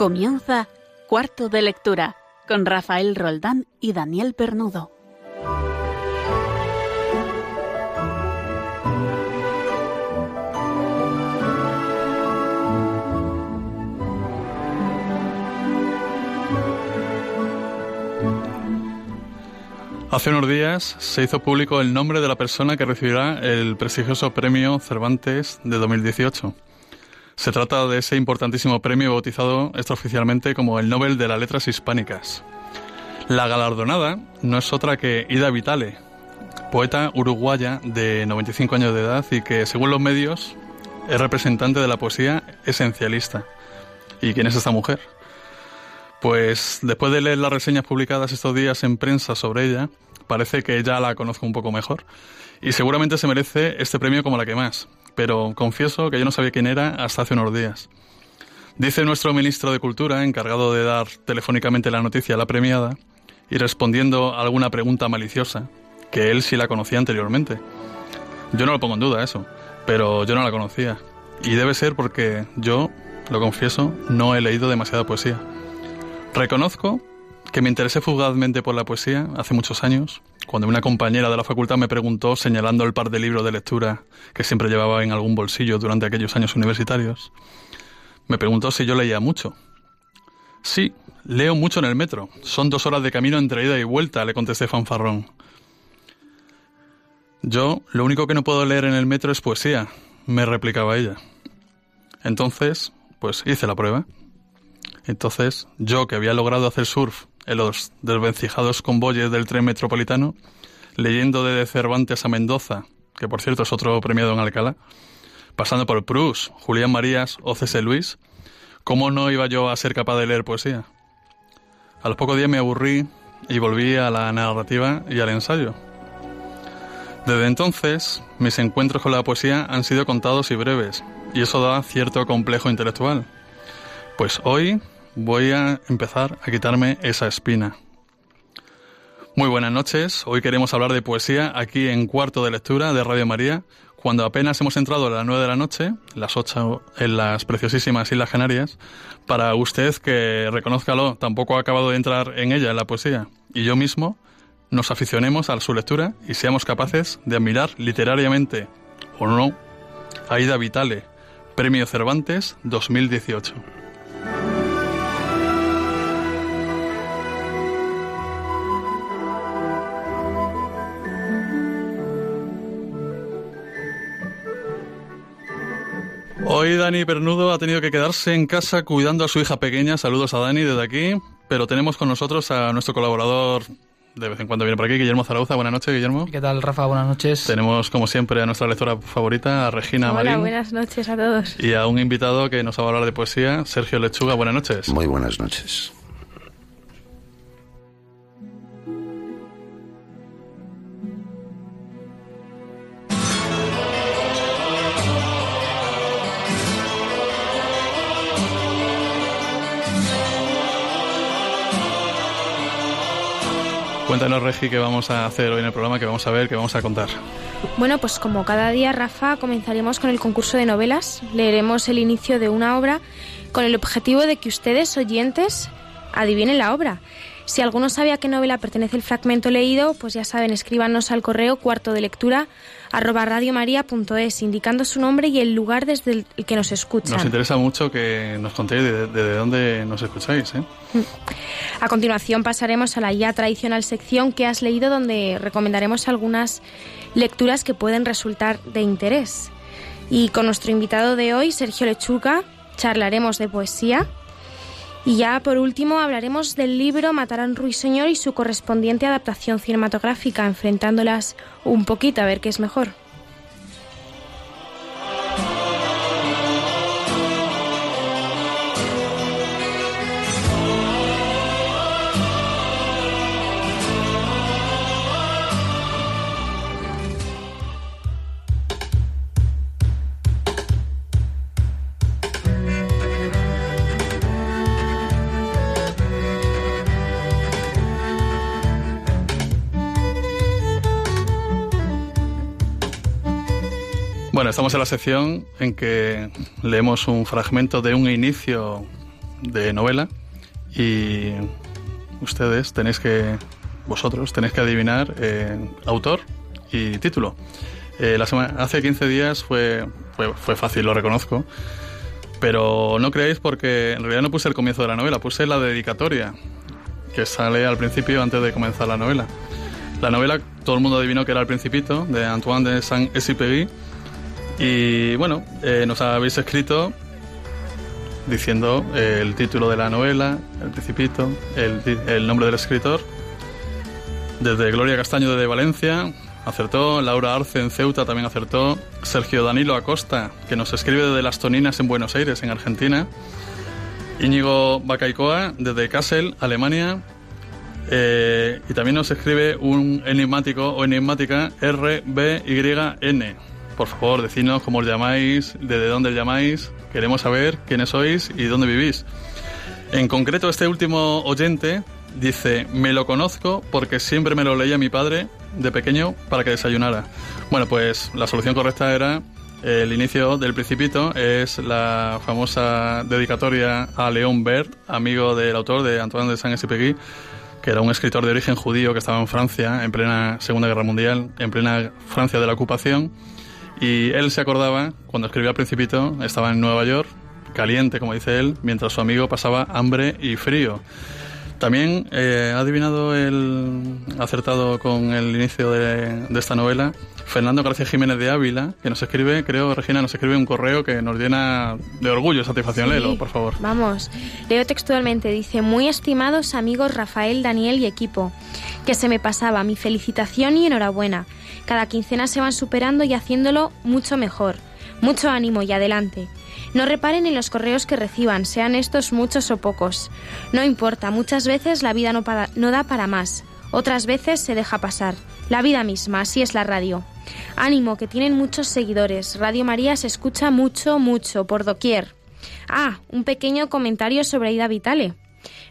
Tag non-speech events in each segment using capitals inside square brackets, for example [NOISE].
Comienza Cuarto de Lectura con Rafael Roldán y Daniel Pernudo. Hace unos días se hizo público el nombre de la persona que recibirá el prestigioso premio Cervantes de 2018. Se trata de ese importantísimo premio bautizado extraoficialmente como el Nobel de las Letras Hispánicas. La galardonada no es otra que Ida Vitale, poeta uruguaya de 95 años de edad y que, según los medios, es representante de la poesía esencialista. ¿Y quién es esta mujer? Pues después de leer las reseñas publicadas estos días en prensa sobre ella, parece que ya la conozco un poco mejor. Y seguramente se merece este premio como la que más. Pero confieso que yo no sabía quién era hasta hace unos días. Dice nuestro ministro de Cultura, encargado de dar telefónicamente la noticia a la premiada, y respondiendo a alguna pregunta maliciosa, que él sí la conocía anteriormente. Yo no lo pongo en duda eso, pero yo no la conocía. Y debe ser porque yo, lo confieso, no he leído demasiada poesía. Reconozco que me interesé fugazmente por la poesía hace muchos años, cuando una compañera de la facultad me preguntó, señalando el par de libros de lectura que siempre llevaba en algún bolsillo durante aquellos años universitarios, me preguntó si yo leía mucho. Sí, leo mucho en el metro. Son dos horas de camino entre ida y vuelta, le contesté fanfarrón. Yo, lo único que no puedo leer en el metro es poesía, me replicaba ella. Entonces, pues hice la prueba. Entonces, yo que había logrado hacer surf los desvencijados convoyes del tren metropolitano, leyendo de Cervantes a Mendoza, que por cierto es otro premiado en Alcalá, pasando por Proust, Julián Marías o C.S. Luis, ¿cómo no iba yo a ser capaz de leer poesía? A los pocos días me aburrí y volví a la narrativa y al ensayo. Desde entonces, mis encuentros con la poesía han sido contados y breves, y eso da cierto complejo intelectual. Pues hoy voy a empezar a quitarme esa espina. Muy buenas noches, hoy queremos hablar de poesía aquí en Cuarto de Lectura de Radio María, cuando apenas hemos entrado a las nueve de la noche, las ocho en las preciosísimas Islas Canarias, para usted que reconózcalo, tampoco ha acabado de entrar en ella, en la poesía, y yo mismo nos aficionemos a su lectura y seamos capaces de admirar literariamente, o no, a Ida Vitale, Premio Cervantes 2018. Hoy Dani Pernudo ha tenido que quedarse en casa cuidando a su hija pequeña. Saludos a Dani desde aquí. Pero tenemos con nosotros a nuestro colaborador, de vez en cuando viene por aquí, Guillermo Zarauza. Buenas noches, Guillermo. ¿Qué tal, Rafa? Buenas noches. Tenemos, como siempre, a nuestra lectora favorita, a Regina Hola, Marín. buenas noches a todos. Y a un invitado que nos va a hablar de poesía, Sergio Lechuga. Buenas noches. Muy buenas noches. Cuéntanos, Regi, qué vamos a hacer hoy en el programa, qué vamos a ver, qué vamos a contar. Bueno, pues como cada día, Rafa, comenzaremos con el concurso de novelas. Leeremos el inicio de una obra con el objetivo de que ustedes, oyentes, adivinen la obra. Si alguno sabe a qué novela pertenece el fragmento leído, pues ya saben, escríbanos al correo cuarto de lectura arroba radiomaria.es, indicando su nombre y el lugar desde el que nos escuchan. Nos interesa mucho que nos contéis de, de, de dónde nos escucháis. ¿eh? A continuación pasaremos a la ya tradicional sección que has leído, donde recomendaremos algunas lecturas que pueden resultar de interés. Y con nuestro invitado de hoy, Sergio Lechuga, charlaremos de poesía. Y ya por último hablaremos del libro Matarán Ruiseñor y su correspondiente adaptación cinematográfica, enfrentándolas un poquito a ver qué es mejor. Bueno, estamos en la sección en que leemos un fragmento de un inicio de novela y ustedes tenéis que, vosotros tenéis que adivinar eh, autor y título. Eh, la semana, hace 15 días fue, fue, fue fácil, lo reconozco, pero no creéis porque en realidad no puse el comienzo de la novela, puse la dedicatoria que sale al principio antes de comenzar la novela. La novela todo el mundo adivinó que era El Principito, de Antoine de Saint-Exupéry. Y bueno, eh, nos habéis escrito diciendo eh, el título de la novela, El Principito, el, nombre del escritor. Desde Gloria Castaño de Valencia, acertó. Laura Arce en Ceuta también acertó. Sergio Danilo Acosta, que nos escribe desde Las Toninas en Buenos Aires, en Argentina. Íñigo Bacaicoa, desde Kassel, Alemania. Eh, y también nos escribe un enigmático o enigmática RBYN. Por favor, decidnos cómo os llamáis, desde dónde llamáis. Queremos saber quiénes sois y dónde vivís. En concreto, este último oyente dice, me lo conozco porque siempre me lo leía mi padre de pequeño para que desayunara. Bueno, pues la solución correcta era el inicio del Principito, es la famosa dedicatoria a León Bert, amigo del autor de Antoine de Saint-Exupéry, que era un escritor de origen judío que estaba en Francia en plena Segunda Guerra Mundial, en plena Francia de la ocupación. Y él se acordaba, cuando escribía Principito, estaba en Nueva York, caliente, como dice él, mientras su amigo pasaba hambre y frío. También eh, ha adivinado el acertado con el inicio de, de, esta novela Fernando García Jiménez de Ávila, que nos escribe, creo, Regina, nos escribe un correo que nos llena de orgullo, satisfacción. Sí, Léelo, por favor. Vamos, leo textualmente, dice, muy estimados amigos Rafael, Daniel y equipo, que se me pasaba mi felicitación y enhorabuena. Cada quincena se van superando y haciéndolo mucho mejor. Mucho ánimo y adelante. No reparen en los correos que reciban, sean estos muchos o pocos. No importa, muchas veces la vida no, da para más, otras veces se deja pasar. La vida misma, así es la radio. Ánimo, que tienen muchos seguidores. Radio María se escucha mucho, mucho, por doquier. Ah, un pequeño comentario sobre Ida Vitale.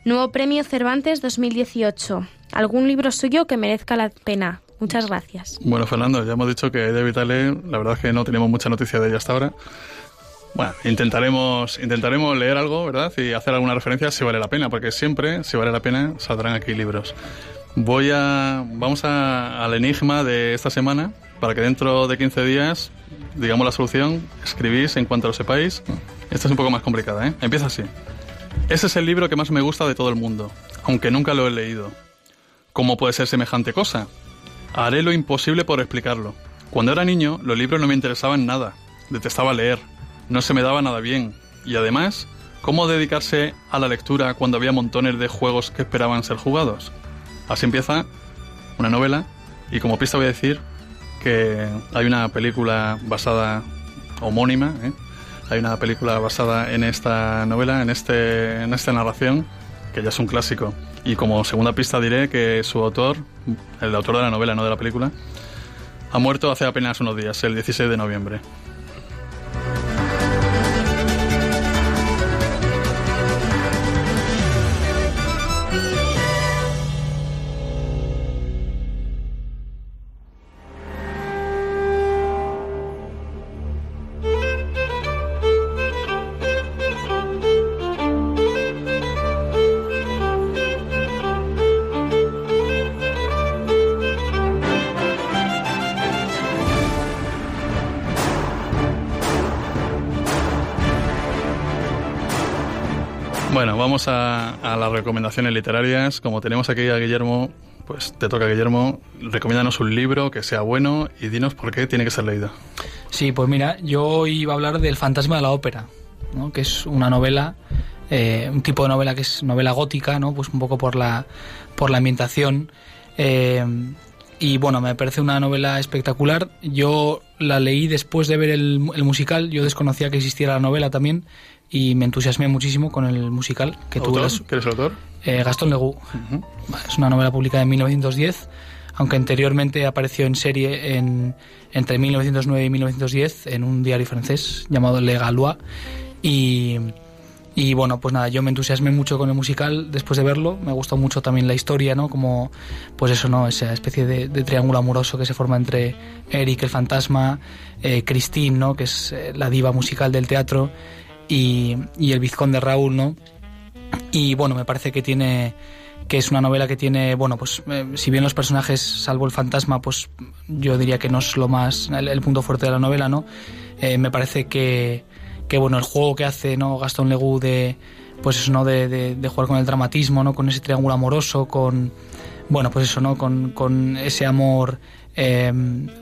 Nuevo Premio Cervantes 2018. ¿Algún libro suyo que merezca la pena? Muchas gracias. Bueno, Fernando, ya hemos dicho que Ida Vitale, la verdad es que no tenemos mucha noticia de ella hasta ahora. Bueno, intentaremos, intentaremos leer algo, ¿verdad? Y hacer alguna referencia si vale la pena, porque siempre, si vale la pena, saldrán aquí libros. Voy a. Vamos a, al enigma de esta semana, para que dentro de 15 días, digamos la solución, escribís en cuanto lo sepáis. Esta es un poco más complicada, ¿eh? Empieza así. Ese es el libro que más me gusta de todo el mundo, aunque nunca lo he leído. ¿Cómo puede ser semejante cosa? Haré lo imposible por explicarlo. Cuando era niño, los libros no me interesaban nada. Detestaba leer no se me daba nada bien. Y además, ¿cómo dedicarse a la lectura cuando había montones de juegos que esperaban ser jugados? Así empieza una novela y como pista voy a decir que hay una película basada homónima, ¿eh? hay una película basada en esta novela, en, este, en esta narración, que ya es un clásico. Y como segunda pista diré que su autor, el autor de la novela, no de la película, ha muerto hace apenas unos días, el 16 de noviembre. Vamos a, a, las recomendaciones literarias. Como tenemos aquí a Guillermo, pues te toca, Guillermo. Recomiéndanos un libro que sea bueno y dinos por qué tiene que ser leído. Sí, pues mira, yo iba a hablar del Fantasma de la Ópera, ¿no? que es una novela, eh, un tipo de novela que es novela gótica, ¿no? pues un poco por la, por la ambientación. Eh, y bueno, me parece una novela espectacular. Yo la leí después de ver el, el musical, yo desconocía que existiera la novela también y me entusiasmé muchísimo con el musical que ¿Autor? tú eres. ¿Quién es el autor? Eh, Gastón Legoux. Uh -huh. Es una novela publicada en 1910, aunque anteriormente apareció en serie en, entre 1909 y 1910 en un diario francés llamado Le Gaulois. Y, y bueno, pues nada, yo me entusiasmé mucho con el musical después de verlo. Me gustó mucho también la historia, ¿no? Como, pues eso, ¿no? Esa especie de, de triángulo amoroso que se forma entre Eric, el fantasma, eh, Christine, ¿no? Que es eh, la diva musical del teatro y, y, el vizconde Raúl, ¿no? Y bueno, me parece que tiene que es una novela que tiene, bueno, pues eh, si bien los personajes, salvo el fantasma, pues yo diría que no es lo más, el, punto fuerte de la novela, ¿no? Eh, me parece que, que, bueno, el juego que hace, ¿no? Gastón Legú de, pues eso, ¿no? De, de, jugar con el dramatismo, ¿no? Con ese triángulo amoroso, con, bueno, pues eso, ¿no? Con, con ese amor, eh,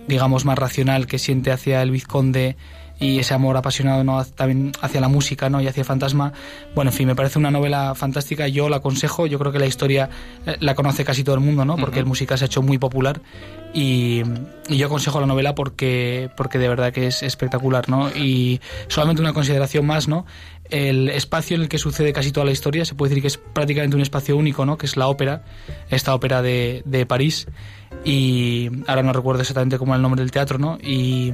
digamos, más racional que siente hacia el vizconde y ese amor apasionado ¿no? también hacia la música ¿no? y hacia fantasma. Bueno, en fin, me parece una novela fantástica, yo la aconsejo, yo creo que la historia eh, la conoce casi todo el mundo, ¿no? porque el música se ha hecho muy popular y, yo aconsejo la novela porque, porque de verdad que es espectacular. ¿no? Y solamente una consideración más, ¿no? el espacio en el que sucede casi toda la historia, se puede decir que es prácticamente un espacio único, ¿no? que es la ópera, esta ópera de, de París y ahora no recuerdo exactamente cómo es el nombre del teatro, ¿no? Y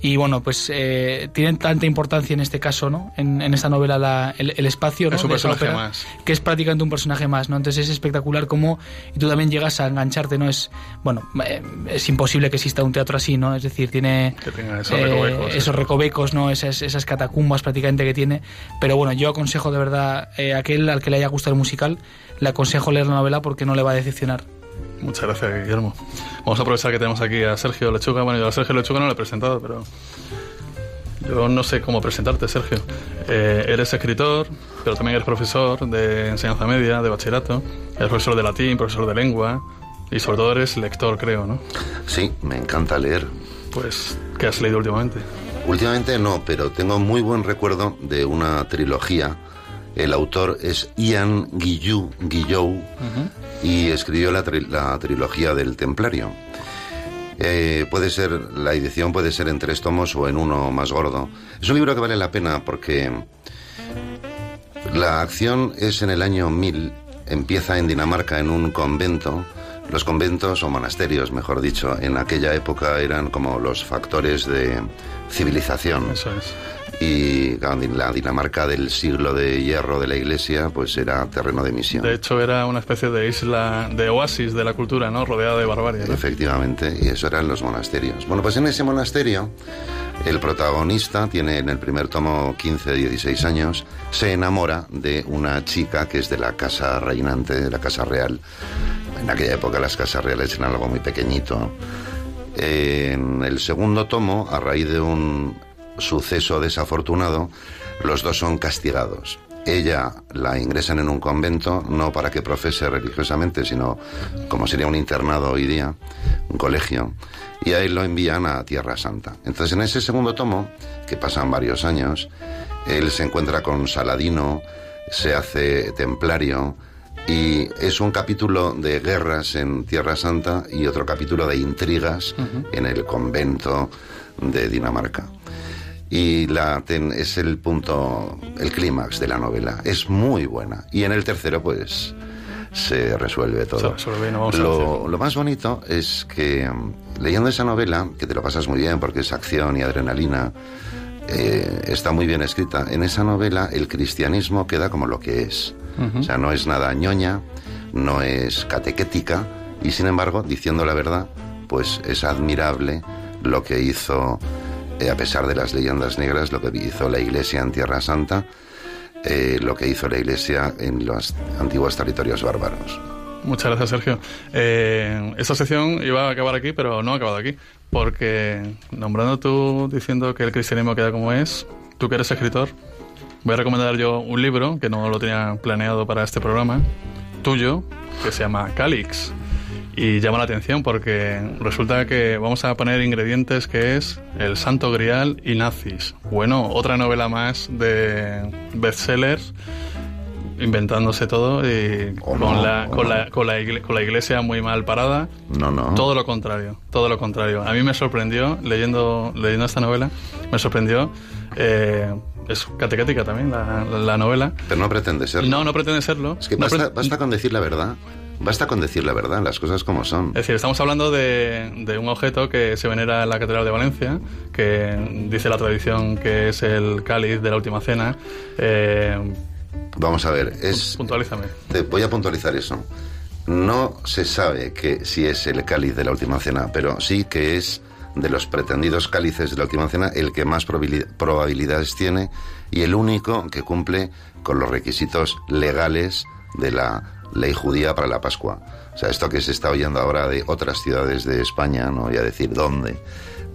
y bueno, pues eh, tienen tanta importancia en este caso, ¿no? En, esta novela el, espacio, ¿no? Es un personaje más. Que es prácticamente un personaje más, ¿no? Entonces es espectacular cómo y tú también llegas a engancharte, ¿no? Es, bueno, eh, es imposible que exista un teatro así, ¿no? Es decir, tiene esos, recovecos, esos recovecos, ¿no? Esas, esas catacumbas prácticamente que tiene. Pero bueno, yo aconsejo de verdad a aquel al que le haya gustado el musical, le aconsejo leer la novela porque no le va a decepcionar. Muchas gracias, Guillermo. Vamos a aprovechar que tenemos aquí a Sergio Lechuga. Bueno, yo a Sergio Lechuga no lo he presentado, pero yo no sé cómo presentarte, Sergio. Eh, eres escritor, pero también eres profesor de enseñanza media, de bachillerato. Eres profesor de latín, profesor de lengua y sobre todo eres lector, creo, ¿no? Sí, me encanta leer. Pues, ¿qué has leído últimamente? Últimamente no, pero tengo muy buen recuerdo de una trilogía. El autor es Ian Guillou, Guillou y escribió la, trilogía del Templario. Eh, puede ser, la edición puede ser en tres tomos o en uno más gordo. Es un libro que vale la pena porque la acción es en el año 1000, empieza en Dinamarca en un convento. Los conventos o monasterios, mejor dicho, en aquella época eran como los factores de civilización. Eso es y la Dinamarca del siglo de hierro de la Iglesia pues era terreno de misión. De hecho era una especie de isla, de oasis de la cultura, ¿no? Rodeada de barbarie. Efectivamente, y eso eran los monasterios. Bueno, pues en ese monasterio el protagonista tiene en el primer tomo 15, 16 años, se enamora de una chica que es de la casa reinante, de la casa real. En aquella época las casas reales eran algo muy pequeñito. En el segundo tomo, a raíz de un suceso desafortunado, los dos son castigados. Ella la ingresan en un convento, no para que profese religiosamente, sino como sería un internado hoy día, un colegio, y ahí lo envían a Tierra Santa. Entonces, en ese segundo tomo, que pasan varios años, él se encuentra con Saladino, se hace templario, y es un capítulo de guerras en Tierra Santa y otro capítulo de intrigas en el convento de Dinamarca y la es el punto, el clímax de la novela. Es muy buena. Y en el tercero, pues, se resuelve todo. lo, más bonito es que mm, leyendo esa novela, que te lo pasas muy bien porque es acción y adrenalina, eh, está muy bien escrita. En esa novela el cristianismo queda como lo que es. O sea, no es nada ñoña, no es catequética y sin embargo, diciendo la verdad, pues es admirable lo que hizo a pesar de las leyendas negras, lo que hizo la Iglesia en Tierra Santa, eh, lo que hizo la Iglesia en los antiguos territorios bárbaros. Muchas gracias, Sergio. Eh, esta sección iba a acabar aquí, pero no ha acabado aquí, porque nombrando tú diciendo que el cristianismo queda como es, tú que eres escritor, voy a recomendar yo un libro que no lo tenía planeado para este programa, tuyo, que se llama Calix y llama la atención porque resulta que vamos a poner ingredientes que es El Santo Grial y Nazis. Bueno, otra novela más de bestsellers inventándose todo y con, la, con, la, con, la iglesia, muy mal parada. No, no. Todo lo contrario, todo lo contrario. A mí me sorprendió, leyendo, leyendo esta novela, me sorprendió. Eh, es catequética también la, novela. Pero no pretende serlo. No, no pretende serlo. Es que basta, basta con decir la verdad. Basta con decir la verdad, las cosas como son. Es decir, estamos hablando de, un objeto que se venera en la Catedral de Valencia, que dice la tradición que es el cáliz de la última cena. Eh, Vamos a ver, es. Puntualízame. Te voy a puntualizar eso. No se sabe que si es el cáliz de la última cena, pero sí que es de los pretendidos cálices de la última cena el que más probabilidades tiene y el único que cumple con los requisitos legales de la ley judía para la Pascua. O sea, esto que se está oyendo ahora de otras ciudades de España, no voy a decir dónde,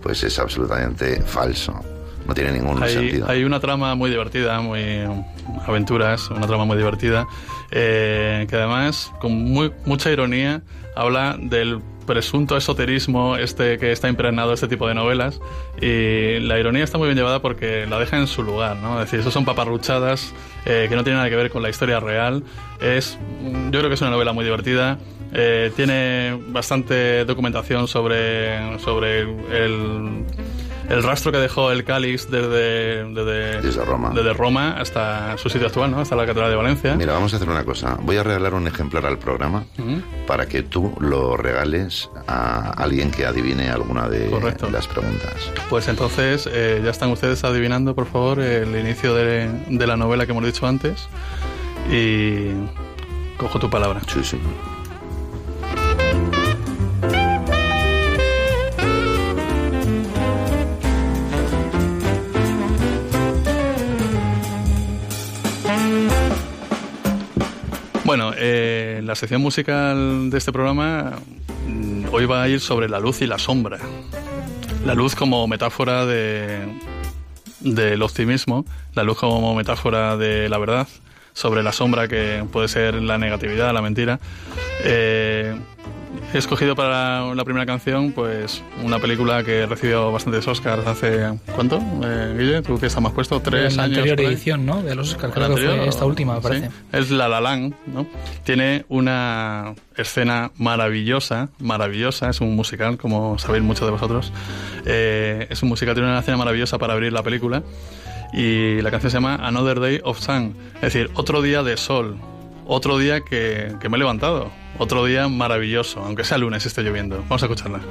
pues es absolutamente falso. No tiene ningún sentido. Hay una trama muy divertida, muy aventuras, una trama muy divertida, eh, que además, con muy, mucha ironía, habla del presunto esoterismo este que está impregnado este tipo de novelas y la ironía está muy bien llevada porque la deja en su lugar, ¿no? Es decir, eso son paparruchadas eh, que no tienen nada que ver con la historia real. Es, yo creo que es una novela muy divertida. Eh, tiene bastante documentación sobre, sobre el el rastro que dejó el cáliz desde, desde, Roma. desde Roma hasta su sitio actual, ¿no? hasta la Catedral de Valencia. Mira, vamos a hacer una cosa. Voy a regalar un ejemplar al programa para que tú lo regales a alguien que adivine alguna de las preguntas. Pues entonces, eh, ya están ustedes adivinando, por favor, el inicio de, de la novela que hemos dicho antes. Y cojo tu palabra. Sí, sí. Eh, la sección musical de este programa mm, hoy va a ir sobre la luz y la sombra. La luz como metáfora de, del optimismo, la luz como metáfora de la verdad, sobre la sombra que puede ser la negatividad, la mentira. Eh, He escogido para la primera canción, pues, una película que recibió bastantes Oscars hace. ¿Cuánto, eh, Guille? ¿Tú que estás más puesto? ¿Tres la años? La anterior edición, ¿no? De los Oscars, creo que fue esta última, me parece. Es La La Land, ¿no? Tiene una escena maravillosa, maravillosa. Es un musical, como sabéis muchos de vosotros. Eh, es un musical, tiene una escena maravillosa para abrir la película. Y la canción se llama Another Day of Sun, es decir, otro día de sol otro día que, que me he levantado. Otro día maravilloso, aunque sea lunes esté lloviendo. Vamos a escucharla.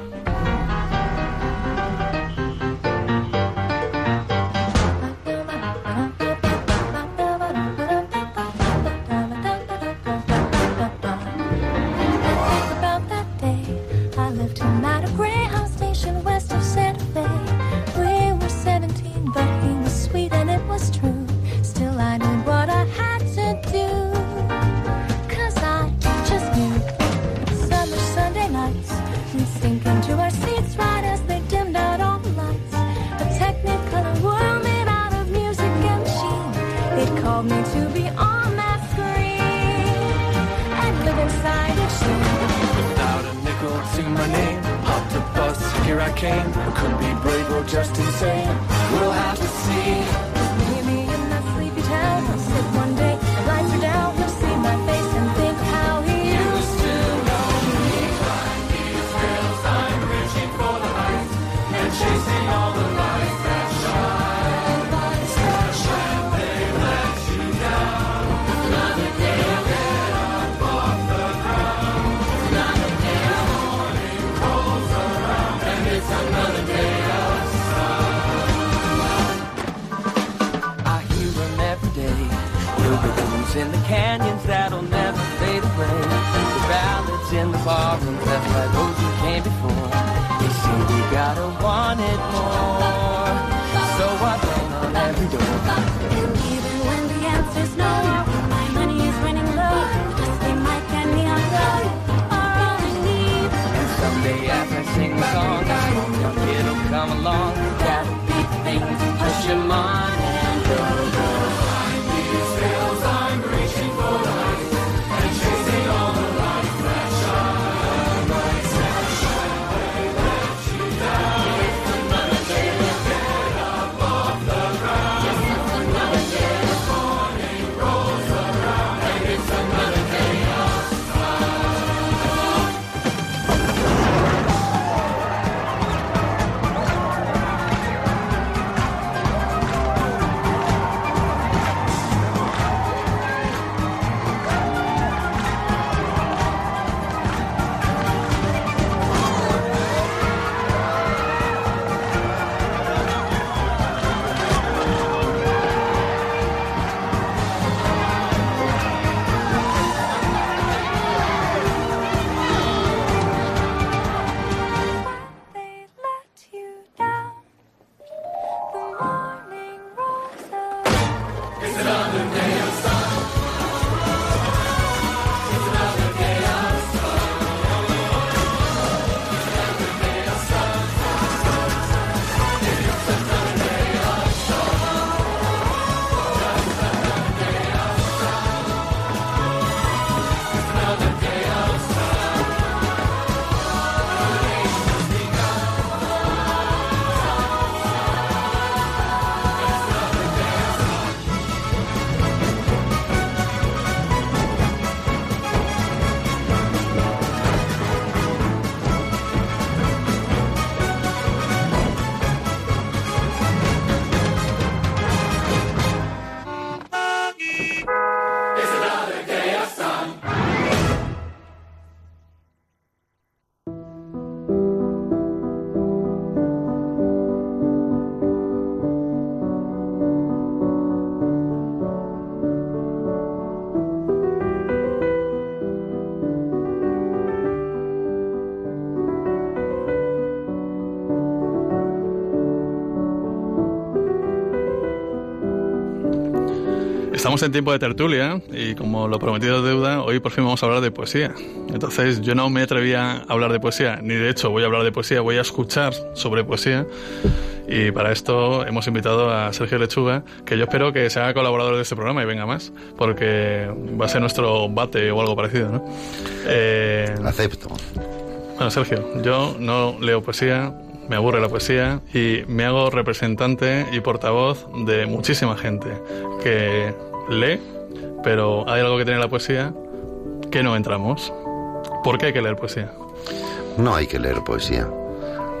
hurricane. Could be brave or just insane. We'll have to like those who came before. They say we gotta want it more. So I bang on every door. And even when the answer's no, my money is running low. Just they might get me on low. Are all I need. And someday as I sing the song, young kid'll come along. That big thing push your mind and go. Estamos en tiempo de tertulia y como lo prometido de deuda, hoy por fin vamos a hablar de poesía. Entonces yo no me atrevía a hablar de poesía, ni de hecho voy a hablar de poesía, voy a escuchar sobre poesía. Y para esto hemos invitado a Sergio Lechuga, que yo espero que sea colaborador de este programa y venga más, porque va a ser nuestro bate o algo parecido, ¿no? Eh, Acepto. Bueno, Sergio, yo no leo poesía, me aburre la poesía y me hago representante y portavoz de muchísima gente que lee, pero hay algo que tiene la poesía que no entramos. ¿Por qué hay que leer poesía? No hay que leer poesía.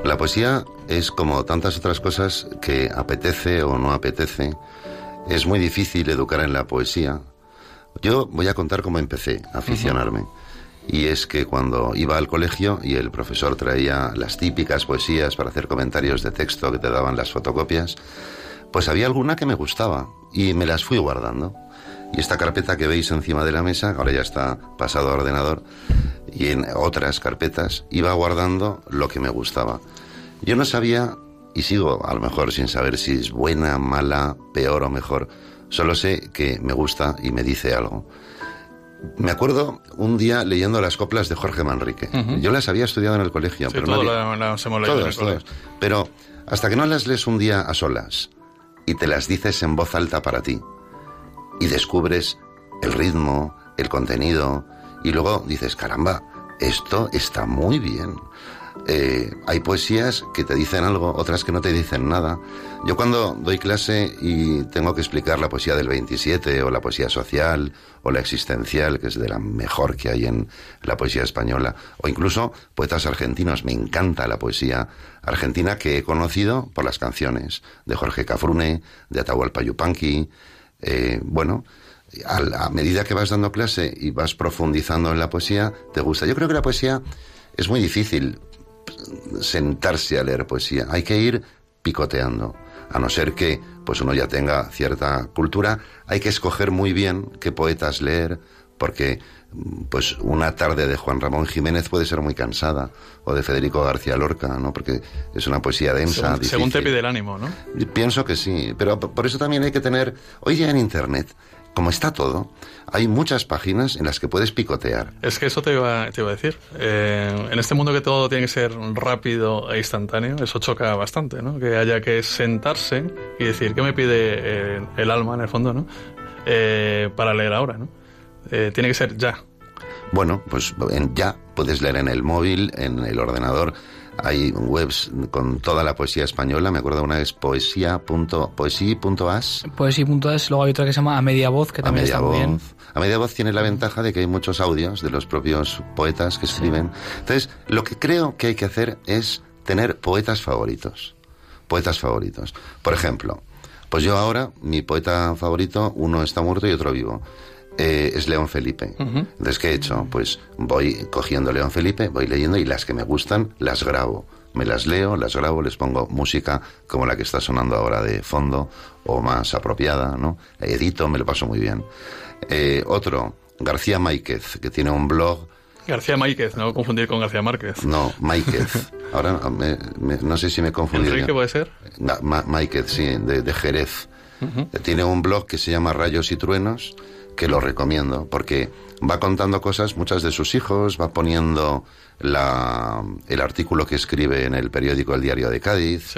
La poesía es como tantas otras cosas que apetece o no apetece. Es muy difícil educar en la poesía. Yo voy a contar cómo empecé a aficionarme y es que cuando iba al colegio y el profesor traía las típicas poesías para hacer comentarios de texto que te daban las fotocopias, pues había alguna que me gustaba y me las fui guardando. Y esta carpeta que veis encima de la mesa, ahora ya está pasado a ordenador, y en otras carpetas iba guardando lo que me gustaba. Yo no sabía, y sigo a lo mejor sin saber si es buena, mala, peor o mejor, solo sé que me gusta y me dice algo. Me acuerdo un día leyendo las coplas de Jorge Manrique. Yo las había estudiado en el colegio, pero nadie... Pero hasta que no las lees un día a solas y te las dices en voz alta para ti y descubres el ritmo, el contenido y luego dices, caramba, esto está muy bien. Eh, hay poesías que te dicen algo, otras que no te dicen nada. Yo cuando doy clase y tengo que explicar la poesía del 27 o la poesía social o la existencial, que es de la mejor que hay en la poesía española, o incluso poetas argentinos, me encanta la poesía argentina que he conocido por las canciones de Jorge Cafrune, de Atahualpa Yupanqui, eh, bueno, a medida que vas dando clase y vas profundizando en la poesía, te gusta. Yo creo que la poesía es muy difícil sentarse a leer poesía. Hay que ir picoteando. A no ser que pues uno ya tenga cierta cultura, hay que escoger muy bien qué poetas leer, porque pues una tarde de Juan Ramón Jiménez puede ser muy cansada, o de Federico García Lorca, ¿no? Porque es una poesía densa. Según, según te pide el ánimo, ¿no? Pienso que sí, pero por eso también hay que tener, hoy ya en Internet, como está todo, hay muchas páginas en las que puedes picotear. Es que eso te iba, te iba a decir. Eh, en este mundo que todo tiene que ser rápido e instantáneo, eso choca bastante, ¿no? Que haya que sentarse y decir, ¿qué me pide eh, el alma en el fondo, ¿no? Eh, para leer ahora, ¿no? tiene que ser ya. Bueno, pues en ya puedes leer en el móvil, en el ordenador. Hay webs con toda la poesía española. Me acuerdo una es poesía.as. Poesía.as. Luego hay otra que se llama A Media Voz, que también está muy bien. A Media Voz tiene la ventaja de que hay muchos audios de los propios poetas que escriben. Entonces, lo que creo que hay que hacer es tener poetas favoritos. Poetas favoritos. Por ejemplo, pues yo ahora, mi poeta favorito, uno está muerto y otro vivo. Eh, es León Felipe. Entonces, ¿qué he hecho? Pues voy cogiendo León Felipe, voy leyendo y las que me gustan las grabo. Me las leo, las grabo, les pongo música como la que está sonando ahora de fondo o más apropiada, ¿no? Edito, me lo paso muy bien. Eh, otro, García Máiquez, que tiene un blog. García Máiquez, no confundir con García Márquez. No, Máiquez. Ahora no sé si me he confundido. ¿Enrique puede ser? Máiquez, sí, de, Jerez. Tiene un blog que se llama Rayos y Truenos que lo recomiendo, porque va contando cosas, muchas de sus hijos, va poniendo la, el artículo que escribe en el periódico El Diario de Cádiz,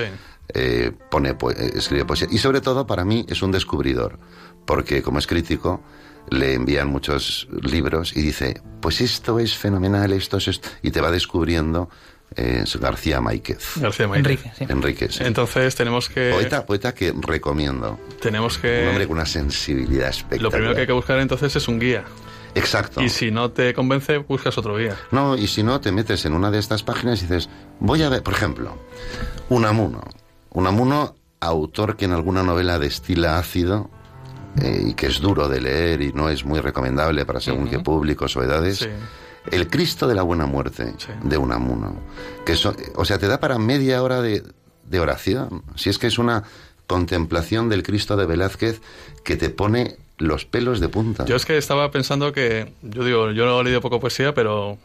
eh, pone, eh, escribe poesía, y sobre todo para mí es un descubridor, porque como es crítico, le envían muchos libros y dice, pues esto es fenomenal, esto es esto, y te va descubriendo es García Máiquez. García Enrique, sí. Enrique, Entonces tenemos que... Poeta, poeta que recomiendo. Tenemos que... Un hombre con una sensibilidad espectacular. Lo primero que hay que buscar entonces es un guía. Exacto. Y si no te convence, buscas otro guía. No, y si no, te metes en una de estas páginas y dices, voy a ver, por ejemplo, Unamuno. Unamuno, autor que en alguna novela destila ácido eh, y que es duro de leer y no es muy recomendable para según qué públicos o edades. Sí el Cristo de la Buena Muerte de Unamuno. Que o sea, te da para media hora de, oración. Si es que es una contemplación del Cristo de Velázquez que te pone los pelos de punta. Yo es que estaba pensando que, yo digo, yo no he leído poco poesía, pero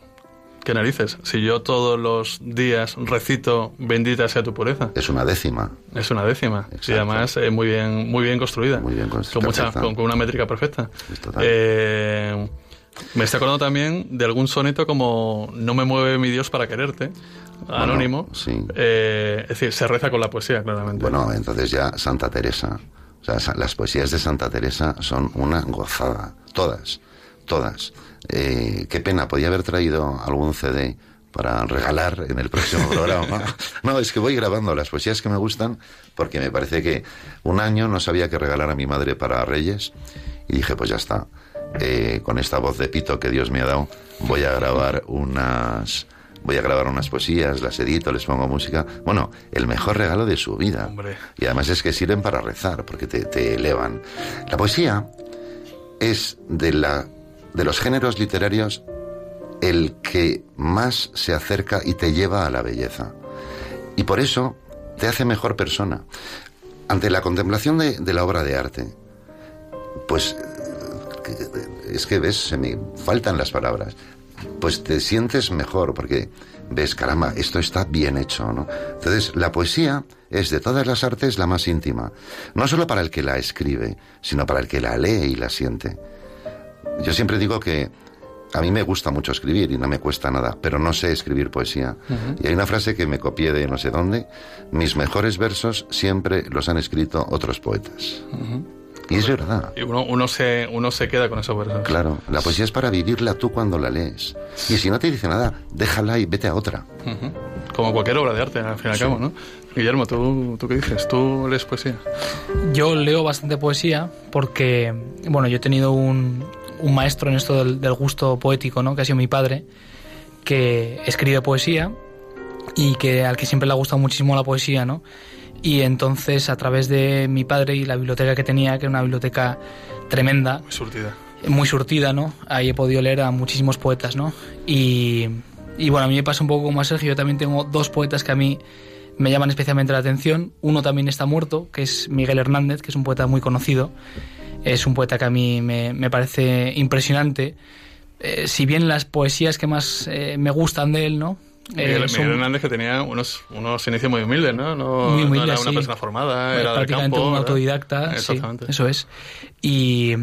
¿Qué narices? Si yo todos los días recito bendita sea tu pureza. Es una décima. Es una décima. Y además eh, muy bien muy bien construida. Muy bien construida. Con, con, una métrica perfecta. Eh, me estoy acordando también de algún soneto como No me mueve mi Dios para quererte, anónimo. sí. Eh, es decir, se reza con la poesía, claramente. Bueno, entonces ya Santa Teresa. O sea, las poesías de Santa Teresa son una gozada. Todas, todas. Eh, qué pena, podía haber traído algún CD para regalar en el próximo programa. [LAUGHS] No, es que voy grabando las poesías que me gustan porque me parece que un año no sabía qué regalar a mi madre para Reyes y dije, pues ya está. Eh, con esta voz de pito que Dios me ha dado, voy a grabar unas voy a grabar unas poesías, las edito, les pongo música. Bueno, el mejor regalo de su vida. Y además es que sirven para rezar, porque te, te elevan. La poesía es de la de los géneros literarios el que más se acerca y te lleva a la belleza. Y por eso te hace mejor persona. Ante la contemplación de, la obra de arte, pues es que ves, se me faltan las palabras, pues te sientes mejor porque ves, caramba, esto está bien hecho, ¿no? Entonces, la poesía es de todas las artes la más íntima, no solo para el que la escribe, sino para el que la lee y la siente. Yo siempre digo que a mí me gusta mucho escribir y no me cuesta nada, pero no sé escribir poesía. Y hay una frase que me copié de no sé dónde, mis mejores versos siempre los han escrito otros poetas. Y es verdad. Y uno, uno, se, uno se queda con esos versos. Claro, la poesía es para vivirla tú cuando la lees. Y si no te dice nada, déjala y vete a otra. Como cualquier obra de arte, al fin y al cabo, ¿no? Guillermo, ¿tú, ¿tú qué dices? ¿Tú lees poesía? Yo leo bastante poesía porque, bueno, yo he tenido un, un maestro en esto del, gusto poético, ¿no? que ha sido mi padre, que escribe poesía y que al que siempre le ha gustado muchísimo la poesía, ¿no? Y entonces a través de mi padre y la biblioteca que tenía, que era una biblioteca tremenda, muy surtida, muy surtida, ¿no? Ahí he podido leer a muchísimos poetas, ¿no? Y, y bueno, a mí me pasa un poco como a Sergio, yo también tengo dos poetas que a mí me llaman especialmente la atención. Uno también está muerto, que es Miguel Hernández, que es un poeta muy conocido es un poeta que a mí me, parece impresionante. Eh, si bien las poesías que más eh, me gustan de él, ¿no? Miguel, eh, Hernández que tenía unos, unos inicios muy humildes, ¿no? No, muy humildes, era una persona formada, era prácticamente un autodidacta, sí, eso es. Y,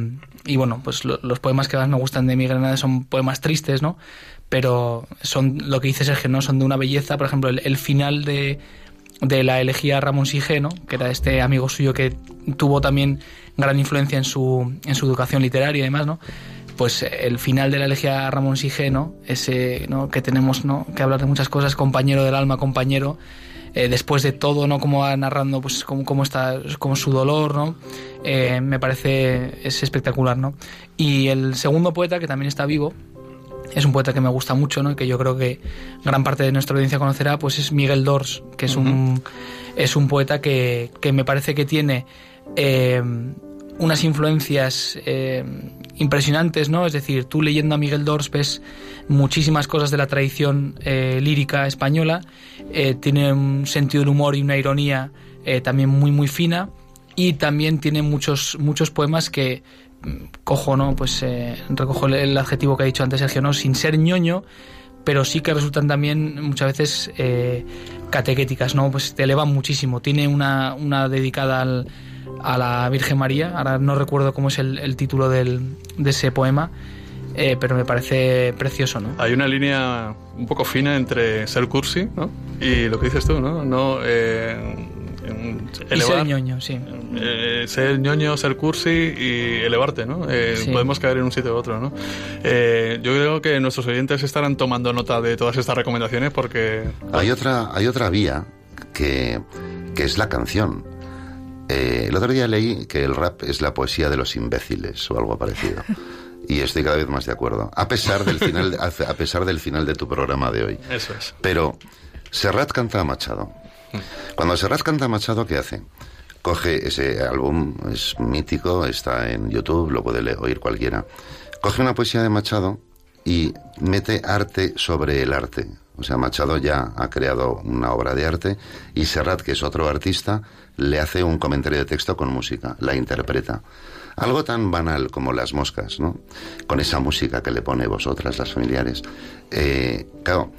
y bueno, pues los poemas que más me gustan de Miguel Hernández son poemas tristes, ¿no? Pero son, lo que dice Sergio, ¿no? Son de una belleza, por ejemplo, el final de, de la elegía Ramón Sigeno, que era este amigo suyo que tuvo también gran influencia en su, en su educación literaria y demás, ¿no? Pues el final de la elegía Ramón Sigeno, ese ¿no? que tenemos ¿no? que hablar de muchas cosas, compañero del alma, compañero, eh, después de todo, ¿no? Como va narrando, pues cómo, cómo está, como su dolor, ¿no? Eh, me parece, es espectacular, ¿no? Y el segundo poeta, que también está vivo, es un poeta que me gusta mucho, ¿no? Y que yo creo que gran parte de nuestra audiencia conocerá, pues es Miguel Dors, que es un es un poeta que, que me parece que tiene eh, unas influencias eh, impresionantes, ¿no? Es decir, tú leyendo a Miguel Dors ves muchísimas cosas de la tradición eh, lírica española, tiene un sentido del humor y una ironía también muy muy fina y también tiene muchos muchos poemas que cojo, ¿no? Pues eh, recojo el, adjetivo que ha dicho antes Sergio, ¿no? Sin ser ñoño, pero sí que resultan también muchas veces eh, catequéticas, ¿no? Pues te elevan muchísimo. Tiene una, una dedicada a la Virgen María, ahora no recuerdo cómo es el, título del, de ese poema, eh, pero me parece precioso, ¿no? Hay una línea un poco fina entre ser cursi, ¿no? Y lo que dices tú, ¿no? no y ser ñoño, sí. Eh, ser ñoño, ser cursi y elevarte, ¿no? Eh, podemos caer en un sitio u otro, ¿no? Eh, yo creo que nuestros oyentes estarán tomando nota de todas estas recomendaciones porque... Hay otra, hay otra vía que, que es la canción. El otro día leí que el rap es la poesía de los imbéciles o algo parecido. y estoy cada vez más de acuerdo. A pesar del final, [LAUGHS] a pesar del final de tu programa de hoy. Eso es. Pero Serrat canta a Machado. Cuando Serrat canta Machado, ¿qué hace? Coge ese álbum, es mítico, está en YouTube, lo puede oír cualquiera. Coge una poesía de Machado y mete arte sobre el arte. O sea, Machado ya ha creado una obra de arte y Serrat, que es otro artista, le hace un comentario de texto con música, la interpreta. Algo tan banal como las moscas, ¿no? Con esa música que le pone vosotras, las familiares. Eh, claro,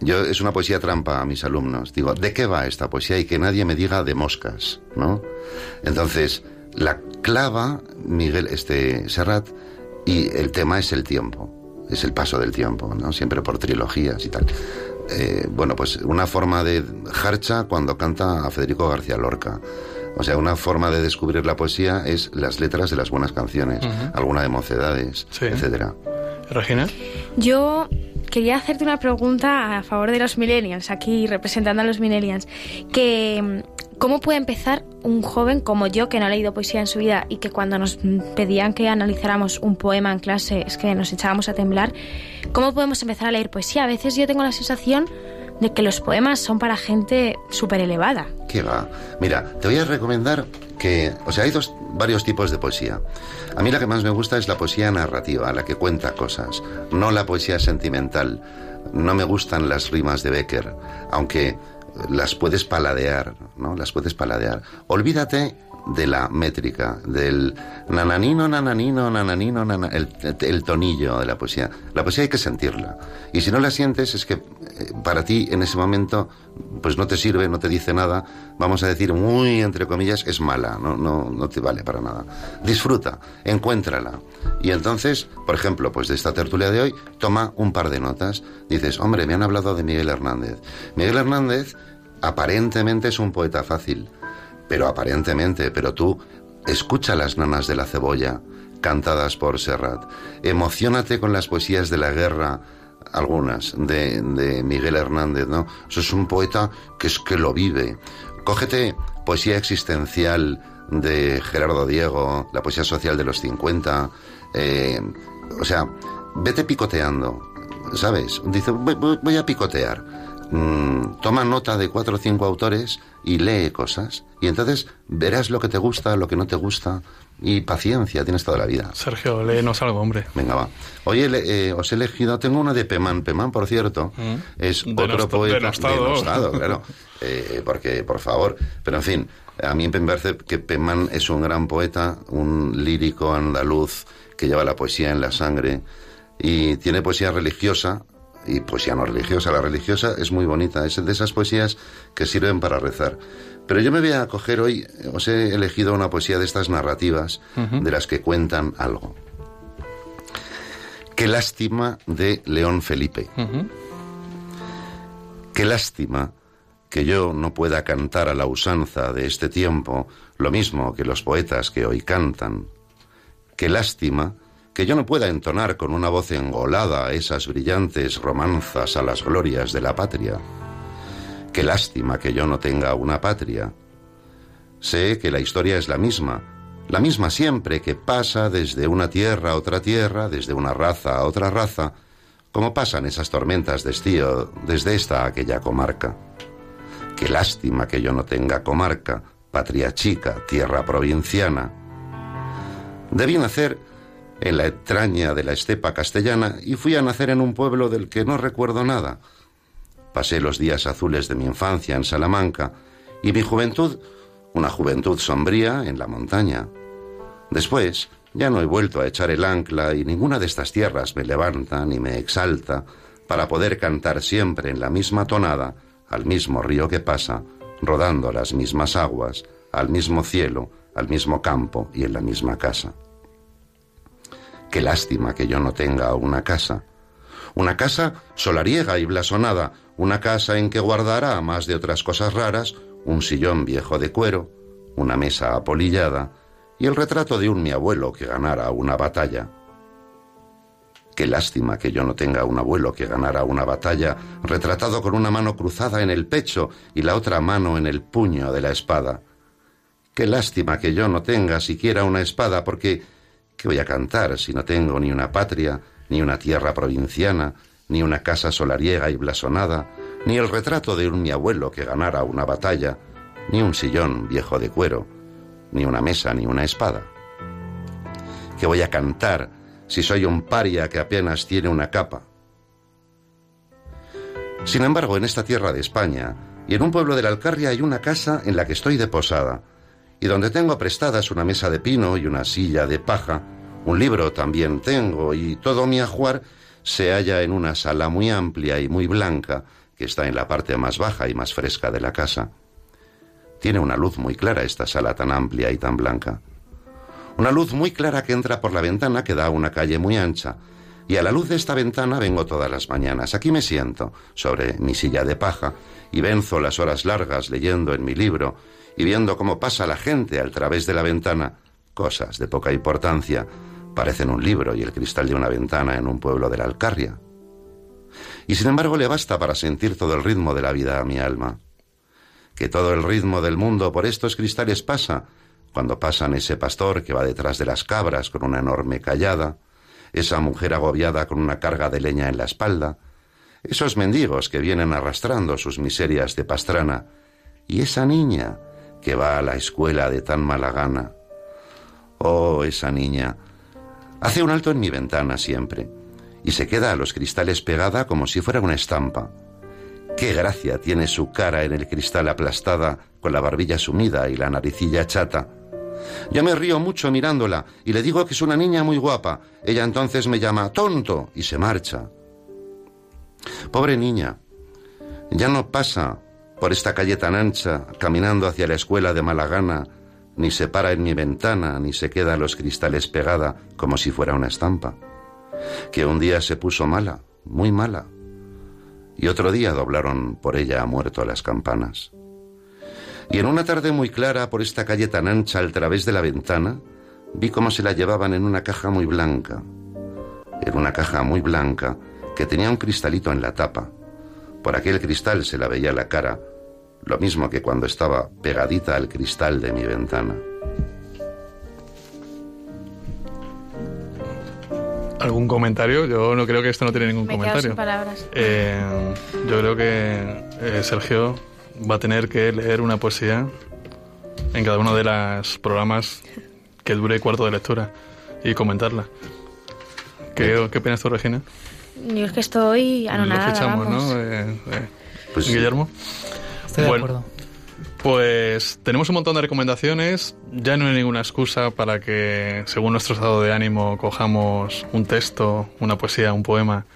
yo es una poesía trampa a mis alumnos. Digo, ¿de qué va esta poesía? Y que nadie me diga de moscas, ¿no? Entonces, la clava Miguel este Serrat y el tema es el tiempo, es el paso del tiempo, ¿no? Siempre por trilogías y tal. Eh, bueno, pues una forma de Harcha cuando canta a Federico García Lorca. O sea, una forma de descubrir la poesía es las letras de las buenas canciones, alguna de mocedades, etcétera. Regina. Yo quería hacerte una pregunta a favor de los millennials, aquí representando a los millennials, que ¿Cómo puede empezar un joven como yo que no ha leído poesía en su vida y que cuando nos pedían que analizáramos un poema en clase es que nos echábamos a temblar? ¿Cómo podemos empezar a leer poesía? A veces yo tengo la sensación de que los poemas son para gente súper elevada. ¿Qué va? Mira, te voy a recomendar que, o sea, hay dos, varios tipos de poesía. A mí la que más me gusta es la poesía narrativa, la que cuenta cosas, no la poesía sentimental. No me gustan las rimas de Becker, aunque las puedes paladear, ¿no? Las puedes paladear. Olvídate de la métrica, del nananino, nananino, nananino, el, tonillo de la poesía. La poesía hay que sentirla. Y si no la sientes es que eh, para ti en ese momento pues no te sirve, no te dice nada, vamos a decir muy entre comillas, es mala, no, no, no te vale para nada. Disfruta, encuéntrala. Y entonces, por ejemplo, pues de esta tertulia de hoy, toma un par de notas. Dices, hombre, me han hablado de Miguel Hernández. Miguel Hernández aparentemente es un poeta fácil pero aparentemente, pero tú escucha las nanas de la cebolla cantadas por Serrat, emocionate con las poesías de la guerra, algunas, de, de Miguel Hernández, ¿no? Eso es un poeta que es que lo vive. Cógete poesía existencial de Gerardo Diego, la poesía social de los 50, eh, o sea, vete picoteando, ¿sabes? Dice, voy, a picotear. Mm, toma nota de cuatro o cinco autores y lee cosas. Y entonces verás lo que te gusta, lo que no te gusta. Y paciencia, tienes toda la vida. Sergio, léenos algo, hombre. Venga, va. Oye, eh, os he elegido, tengo una de Pemán. Pemán, por cierto, mm. es otro poeta denostado, [LAUGHS] claro. Eh, porque, por favor, pero en fin, a mí me parece que Pemán es un gran poeta, un lírico andaluz que lleva la poesía en la sangre y tiene poesía religiosa, y poesía no religiosa. La religiosa es muy bonita, es de esas poesías que sirven para rezar. Pero yo me voy a coger hoy, os he elegido una poesía de estas narrativas, de las que cuentan algo. Qué lástima de León Felipe. Qué lástima que yo no pueda cantar a la usanza de este tiempo lo mismo que los poetas que hoy cantan. Qué lástima que yo no pueda entonar con una voz engolada esas brillantes romanzas a las glorias de la patria. Qué lástima que yo no tenga una patria. Sé que la historia es la misma, la misma siempre que pasa desde una tierra a otra tierra, desde una raza a otra raza, como pasan esas tormentas de estío desde esta a aquella comarca. Qué lástima que yo no tenga comarca, patria chica, tierra provinciana. Debí nacer en la extraña de la estepa castellana y fui a nacer en un pueblo del que no recuerdo nada. Pasé los días azules de mi infancia en Salamanca y mi juventud, una juventud sombría, en la montaña. Después, ya no he vuelto a echar el ancla y ninguna de estas tierras me levanta ni me exalta para poder cantar siempre en la misma tonada al mismo río que pasa, rodando las mismas aguas, al mismo cielo, al mismo campo y en la misma casa. Qué lástima que yo no tenga una casa. Una casa solariega y blasonada, una casa en que guardará, más de otras cosas raras, un sillón viejo de cuero, una mesa apolillada y el retrato de un mi abuelo que ganara una batalla. Qué lástima que yo no tenga un abuelo que ganara una batalla, retratado con una mano cruzada en el pecho y la otra mano en el puño de la espada. Qué lástima que yo no tenga siquiera una espada, porque ¿Qué voy a cantar si no tengo ni una patria, ni una tierra provinciana, ni una casa solariega y blasonada, ni el retrato de un mi abuelo que ganara una batalla, ni un sillón viejo de cuero, ni una mesa, ni una espada? ¿Qué voy a cantar si soy un paria que apenas tiene una capa? Sin embargo, en esta tierra de España y en un pueblo de la Alcarria hay una casa en la que estoy de posada, y donde tengo prestadas una mesa de pino y una silla de paja, un libro también tengo y todo mi ajuar se halla en una sala muy amplia y muy blanca que está en la parte más baja y más fresca de la casa. Tiene una luz muy clara esta sala tan amplia y tan blanca. Una luz muy clara que entra por la ventana que da a una calle muy ancha. Y a la luz de esta ventana vengo todas las mañanas. Aquí me siento, sobre mi silla de paja, y venzo las horas largas leyendo en mi libro y viendo cómo pasa la gente al través de la ventana. Cosas de poca importancia. Parecen un libro y el cristal de una ventana en un pueblo de la Alcarria. Y sin embargo le basta para sentir todo el ritmo de la vida a mi alma. Que todo el ritmo del mundo por estos cristales pasa, cuando pasan ese pastor que va detrás de las cabras con una enorme callada, esa mujer agobiada con una carga de leña en la espalda, esos mendigos que vienen arrastrando sus miserias de pastrana, y esa niña que va a la escuela de tan mala gana. Oh, esa niña. Hace un alto en mi ventana siempre, y se queda a los cristales pegada como si fuera una estampa. Qué gracia tiene su cara en el cristal aplastada, con la barbilla sumida y la naricilla chata. Yo me río mucho mirándola y le digo que es una niña muy guapa. Ella entonces me llama tonto y se marcha. Pobre niña, ya no pasa por esta calle tan ancha, caminando hacia la escuela de Malagana, ni se para en mi ventana, ni se queda los cristales pegada como si fuera una estampa. Que un día se puso mala, muy mala, y otro día doblaron por ella a muerto las campanas. Y en una tarde muy clara, por esta calle tan ancha al través de la ventana, vi cómo se la llevaban en una caja muy blanca. En una caja muy blanca que tenía un cristalito en la tapa. Por aquel cristal se la veía la cara, lo mismo que cuando estaba pegadita al cristal de mi ventana. ¿Algún comentario? Yo no creo que esto no tiene ningún Me comentario. sin palabras. Eh, yo creo que eh, Sergio va a tener que leer una poesía en cada uno de los programas que dure cuarto de lectura y comentarla. ¿Qué, qué opinas tú, Regina? Yo es que estoy anonadada, Lo fichamos, vamos. ¿no? Eh, eh, Pues sí. Estoy de acuerdo. Pues tenemos un montón de recomendaciones. Ya no hay ninguna excusa para que, según nuestro estado de ánimo, cojamos un texto, una poesía, un poema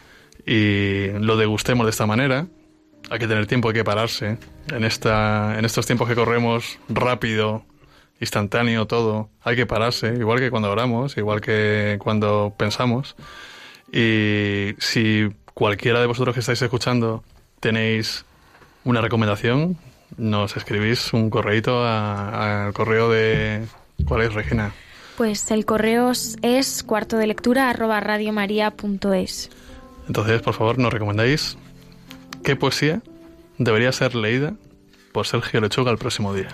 y lo degustemos de esta manera. Hay que tener tiempo, hay que pararse. En, esta, en estos tiempos que corremos rápido, instantáneo, todo, hay que pararse. Igual que cuando oramos, igual que cuando pensamos. Y si cualquiera de vosotros que estáis escuchando tenéis una recomendación, nos escribís un correíto al correo de... ¿Cuál es, Regina? Pues el correo es cuarto de lectura arroba radiomaria.es. Entonces, por favor, nos recomendáis qué poesía debería ser leída por Sergio Lechuga el próximo día.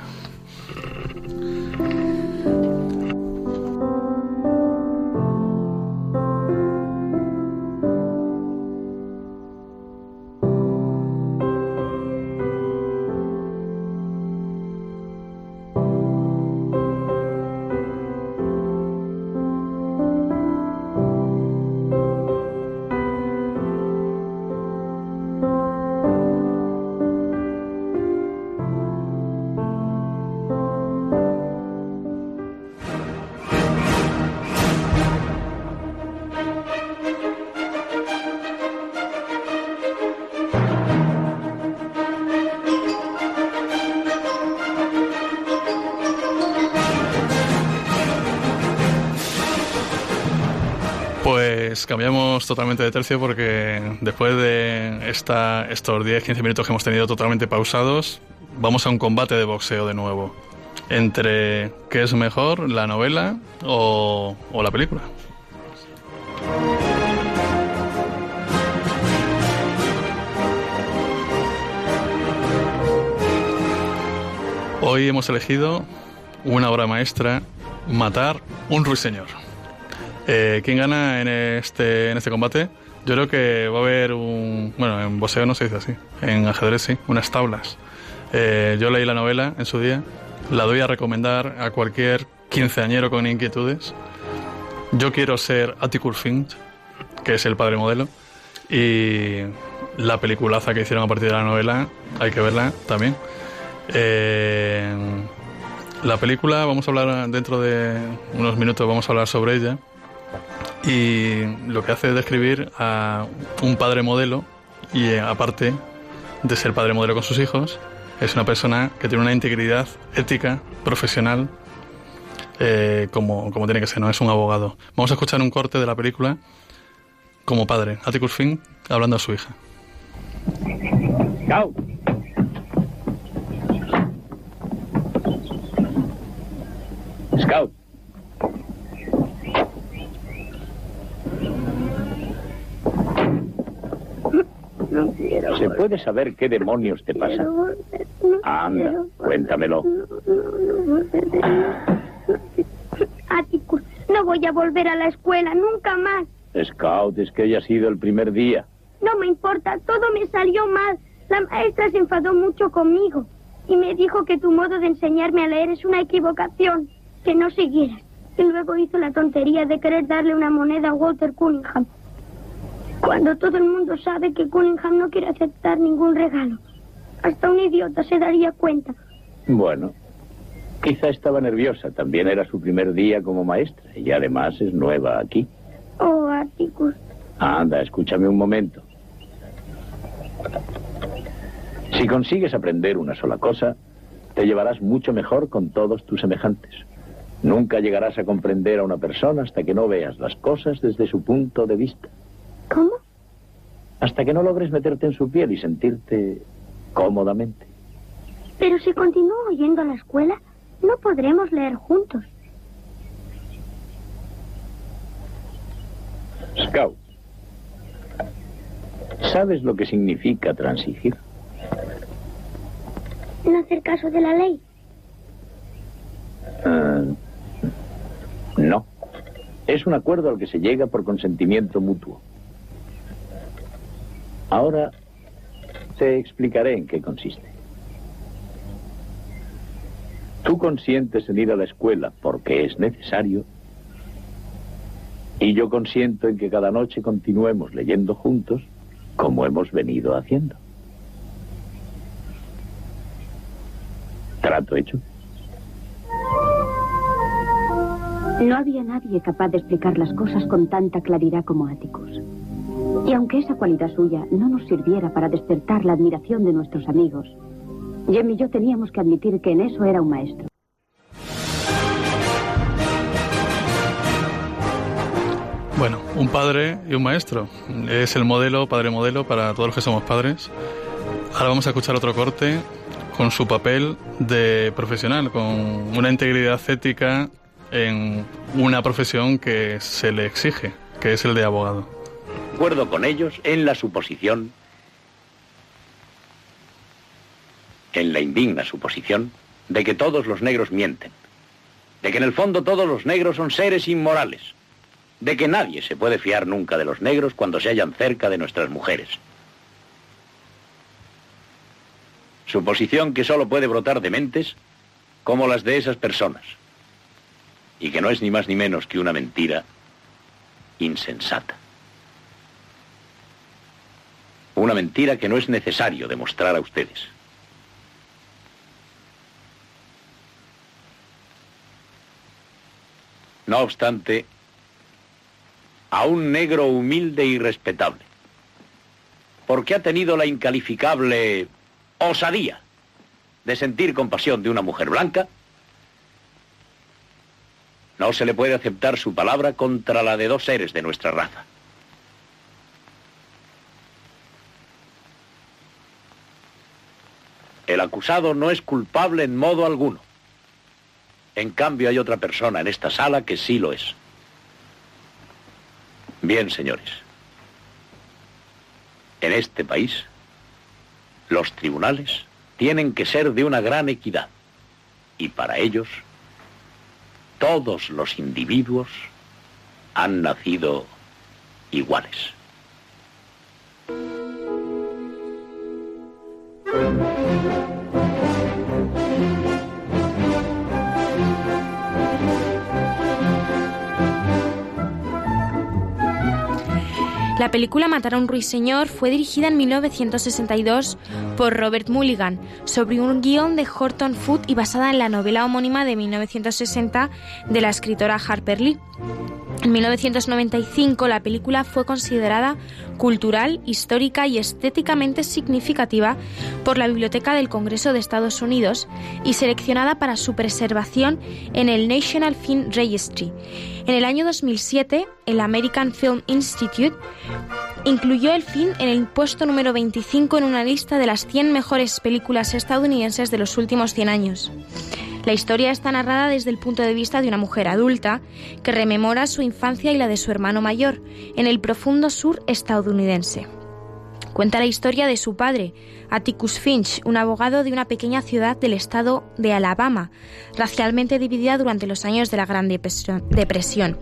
Totalmente de tercio porque después de esta, estos 10-15 minutos que hemos tenido totalmente pausados, vamos a un combate de boxeo de nuevo. Entre qué es mejor, la novela o, o la película. Hoy hemos elegido una obra maestra, Matar un ruiseñor. Eh, ¿Quién gana en este, en este combate? Yo creo que va a haber un... Bueno, en boxeo no se dice así. En ajedrez sí, unas tablas. Eh, yo leí la novela en su día. La doy a recomendar a cualquier quinceañero con inquietudes. Yo quiero ser Atticus Finch, que es el padre modelo. Y la peliculaza que hicieron a partir de la novela, hay que verla también. Eh, La película, vamos a hablar dentro de unos minutos, vamos a hablar sobre ella. Y lo que hace es describir a un padre modelo y eh, aparte de ser padre modelo con sus hijos, es una persona que tiene una integridad ética, profesional, eh, como, como tiene que ser, no es un abogado. Vamos a escuchar un corte de la película como padre, Atticus Finn, hablando a su hija. Scout. Scout. No quiero. ¿Se puede saber qué demonios te pasa? Anda, cuéntamelo. Atticus, no voy a volver a la escuela nunca más. Scout, es que hoy ha sido el primer día. No me importa, todo me salió mal. La maestra se enfadó mucho conmigo y me dijo que tu modo de enseñarme a leer es una equivocación, que no siguieras. Y luego hizo la tontería de querer darle una moneda a Walter Cunningham. Cuando todo el mundo sabe que Cunningham no quiere aceptar ningún regalo. Hasta un idiota se daría cuenta. Bueno, quizá estaba nerviosa. También era su primer día como maestra y además es nueva aquí. Oh, Atticus. Anda, escúchame un momento. Si consigues aprender una sola cosa, te llevarás mucho mejor con todos tus semejantes. Nunca llegarás a comprender a una persona hasta que no veas las cosas desde su punto de vista. ¿Cómo? Hasta que no logres meterte en su piel y sentirte cómodamente. Pero si continúo yendo a la escuela, no podremos leer juntos. Scout, ¿sabes lo que significa transigir? No hacer caso de la ley. Ah, no. Es un acuerdo al que se llega por consentimiento mutuo. Ahora te explicaré en qué consiste. Tú consientes en ir a la escuela porque es necesario y yo consiento en que cada noche continuemos leyendo juntos como hemos venido haciendo. ¿Trato hecho? No había nadie capaz de explicar las cosas con tanta claridad como Atticus. Y aunque esa cualidad suya no nos sirviera para despertar la admiración de nuestros amigos, Jem y yo teníamos que admitir que en eso era un maestro. Bueno, un padre y un maestro. Es el modelo, padre modelo para todos los que somos padres. Ahora vamos a escuchar otro corte con su papel de profesional, con una integridad ética en una profesión que se le exige, que es el de abogado. Acuerdo con ellos en la suposición, en la indigna suposición, de que todos los negros mienten, de que en el fondo todos los negros son seres inmorales, de que nadie se puede fiar nunca de los negros cuando se hallan cerca de nuestras mujeres. Suposición que solo puede brotar de mentes como las de esas personas, y que no es ni más ni menos que una mentira insensata. Una mentira que no es necesario demostrar a ustedes. No obstante, a un negro humilde y respetable, porque ha tenido la incalificable osadía de sentir compasión de una mujer blanca, no se le puede aceptar su palabra contra la de dos seres de nuestra raza. El acusado no es culpable en modo alguno. En cambio hay otra persona en esta sala que sí lo es. Bien, señores. En este país, los tribunales tienen que ser de una gran equidad. Y para ellos, todos los individuos han nacido iguales. La película Matar a un ruiseñor fue dirigida en 1962 por Robert Mulligan sobre un guion de Horton Foote y basada en la novela homónima de 1960 de la escritora Harper Lee. En 1995 la película fue considerada cultural, histórica y estéticamente significativa por la Biblioteca del Congreso de Estados Unidos y seleccionada para su preservación en el National Film Registry. En el año 2007, el American Film Institute incluyó el film en el puesto número 25 en una lista de las 100 mejores películas estadounidenses de los últimos 100 años. La historia está narrada desde el punto de vista de una mujer adulta que rememora su infancia y la de su hermano mayor en el profundo sur estadounidense. Cuenta la historia de su padre, Atticus Finch, un abogado de una pequeña ciudad del estado de Alabama, racialmente dividida durante los años de la Gran Depresión.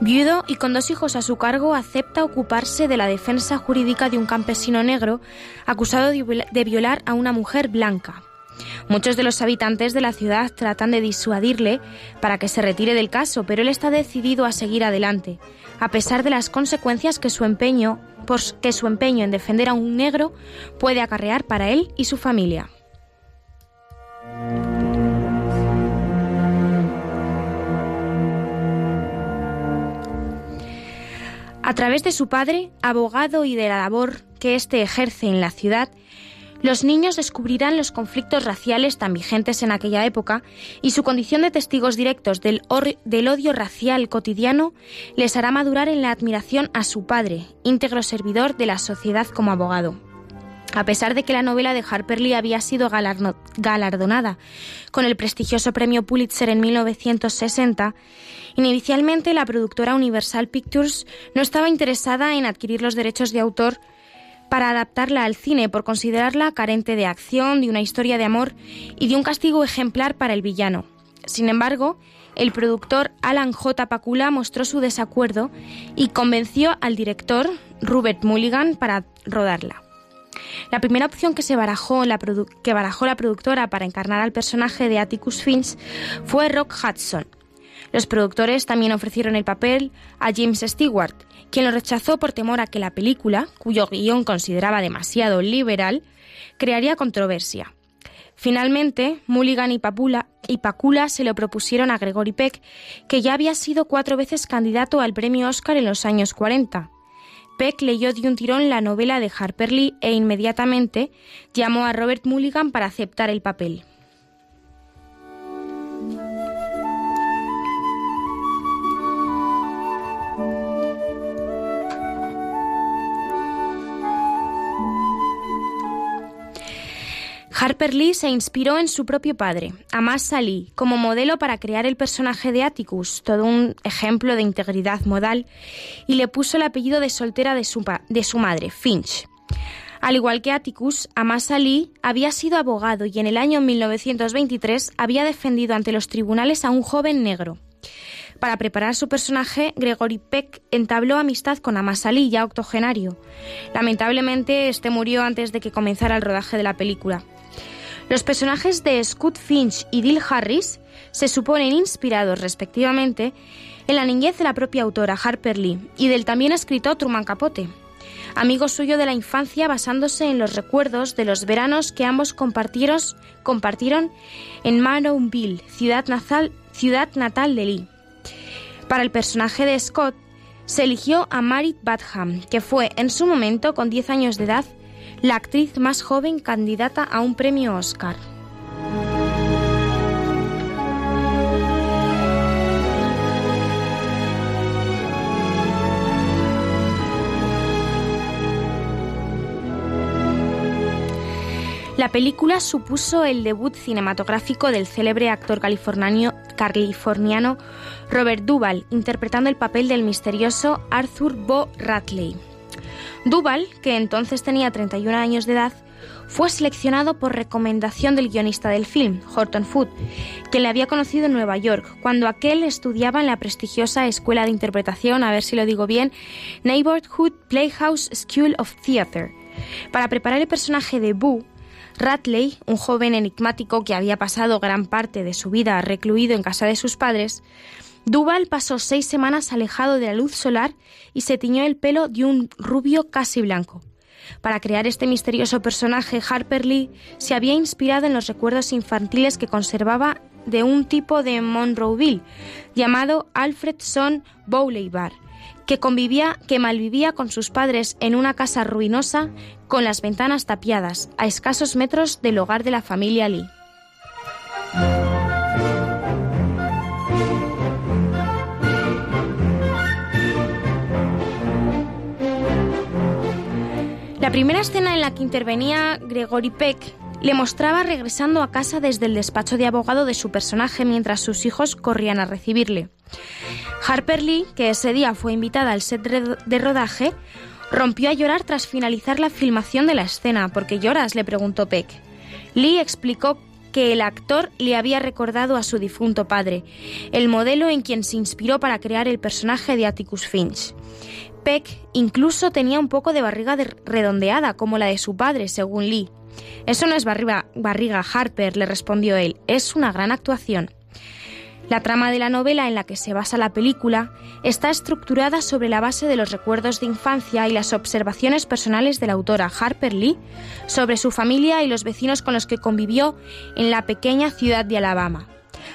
Viudo y con dos hijos a su cargo, acepta ocuparse de la defensa jurídica de un campesino negro acusado de violar a una mujer blanca. Muchos de los habitantes de la ciudad tratan de disuadirle para que se retire del caso, pero él está decidido a seguir adelante, a pesar de las consecuencias que su empeño, que su empeño en defender a un negro puede acarrear para él y su familia. A través de su padre, abogado y de la labor que éste ejerce en la ciudad, los niños descubrirán los conflictos raciales tan vigentes en aquella época y su condición de testigos directos del, odio racial cotidiano les hará madurar en la admiración a su padre, íntegro servidor de la sociedad como abogado. A pesar de que la novela de Harper Lee había sido galardonada con el prestigioso premio Pulitzer en 1960, inicialmente la productora Universal Pictures no estaba interesada en adquirir los derechos de autor para adaptarla al cine por considerarla carente de acción, de una historia de amor y de un castigo ejemplar para el villano. Sin embargo, el productor Alan J. Pakula mostró su desacuerdo y convenció al director Robert Mulligan para rodarla. La primera opción que, se barajó la que barajó la productora para encarnar al personaje de Atticus Finch fue Rock Hudson. Los productores también ofrecieron el papel a James Stewart, quien lo rechazó por temor a que la película, cuyo guion consideraba demasiado liberal, crearía controversia. Finalmente, Mulligan y, Papula, y Pacula se lo propusieron a Gregory Peck, que ya había sido cuatro veces candidato al premio Oscar en los años 40. Peck leyó de un tirón la novela de Harper Lee e inmediatamente llamó a Robert Mulligan para aceptar el papel. Harper Lee se inspiró en su propio padre, Amasa Lee, como modelo para crear el personaje de Atticus, todo un ejemplo de integridad modal, y le puso el apellido de soltera de su, madre, Finch. Al igual que Atticus, Amasa Lee había sido abogado y en el año 1923 había defendido ante los tribunales a un joven negro. Para preparar su personaje, Gregory Peck entabló amistad con Amasa Lee, ya octogenario. Lamentablemente, este murió antes de que comenzara el rodaje de la película. Los personajes de Scott Finch y Dill Harris se suponen inspirados, respectivamente, en la niñez de la propia autora Harper Lee y del también escritor Truman Capote, amigo suyo de la infancia basándose en los recuerdos de los veranos que ambos compartieron, compartieron en Maroonville, ciudad natal, ciudad natal de Lee. Para el personaje de Scott se eligió a Marit Badham, que fue en su momento, con 10 años de edad, la actriz más joven candidata a un premio Oscar. La película supuso el debut cinematográfico del célebre actor californiano, Robert Duvall, interpretando el papel del misterioso Arthur Bo Ratley. Duval, que entonces tenía 31 años de edad, fue seleccionado por recomendación del guionista del film, Horton Foote, quien le había conocido en Nueva York, cuando aquel estudiaba en la prestigiosa escuela de interpretación, a ver si lo digo bien, Neighborhood Playhouse School of Theatre. Para preparar el personaje de Boo, Ratley, un joven enigmático que había pasado gran parte de su vida recluido en casa de sus padres, Duval pasó seis semanas alejado de la luz solar y se tiñó el pelo de un rubio casi blanco. Para crear este misterioso personaje, Harper Lee se había inspirado en los recuerdos infantiles que conservaba de un tipo de Monroeville llamado Alfred Son Bar, que convivía, que malvivía con sus padres en una casa ruinosa con las ventanas tapiadas, a escasos metros del hogar de la familia Lee. La primera escena en la que intervenía Gregory Peck le mostraba regresando a casa desde el despacho de abogado de su personaje mientras sus hijos corrían a recibirle. Harper Lee, que ese día fue invitada al set de rodaje, rompió a llorar tras finalizar la filmación de la escena. ¿Por qué lloras? le preguntó Peck. Lee explicó que el actor le había recordado a su difunto padre, el modelo en quien se inspiró para crear el personaje de Atticus Finch. Peck incluso tenía un poco de barriga redondeada, como la de su padre, según Lee. Eso no es barriga, barriga Harper, le respondió él, es una gran actuación. La trama de la novela en la que se basa la película está estructurada sobre la base de los recuerdos de infancia y las observaciones personales de la autora Harper Lee sobre su familia y los vecinos con los que convivió en la pequeña ciudad de Alabama,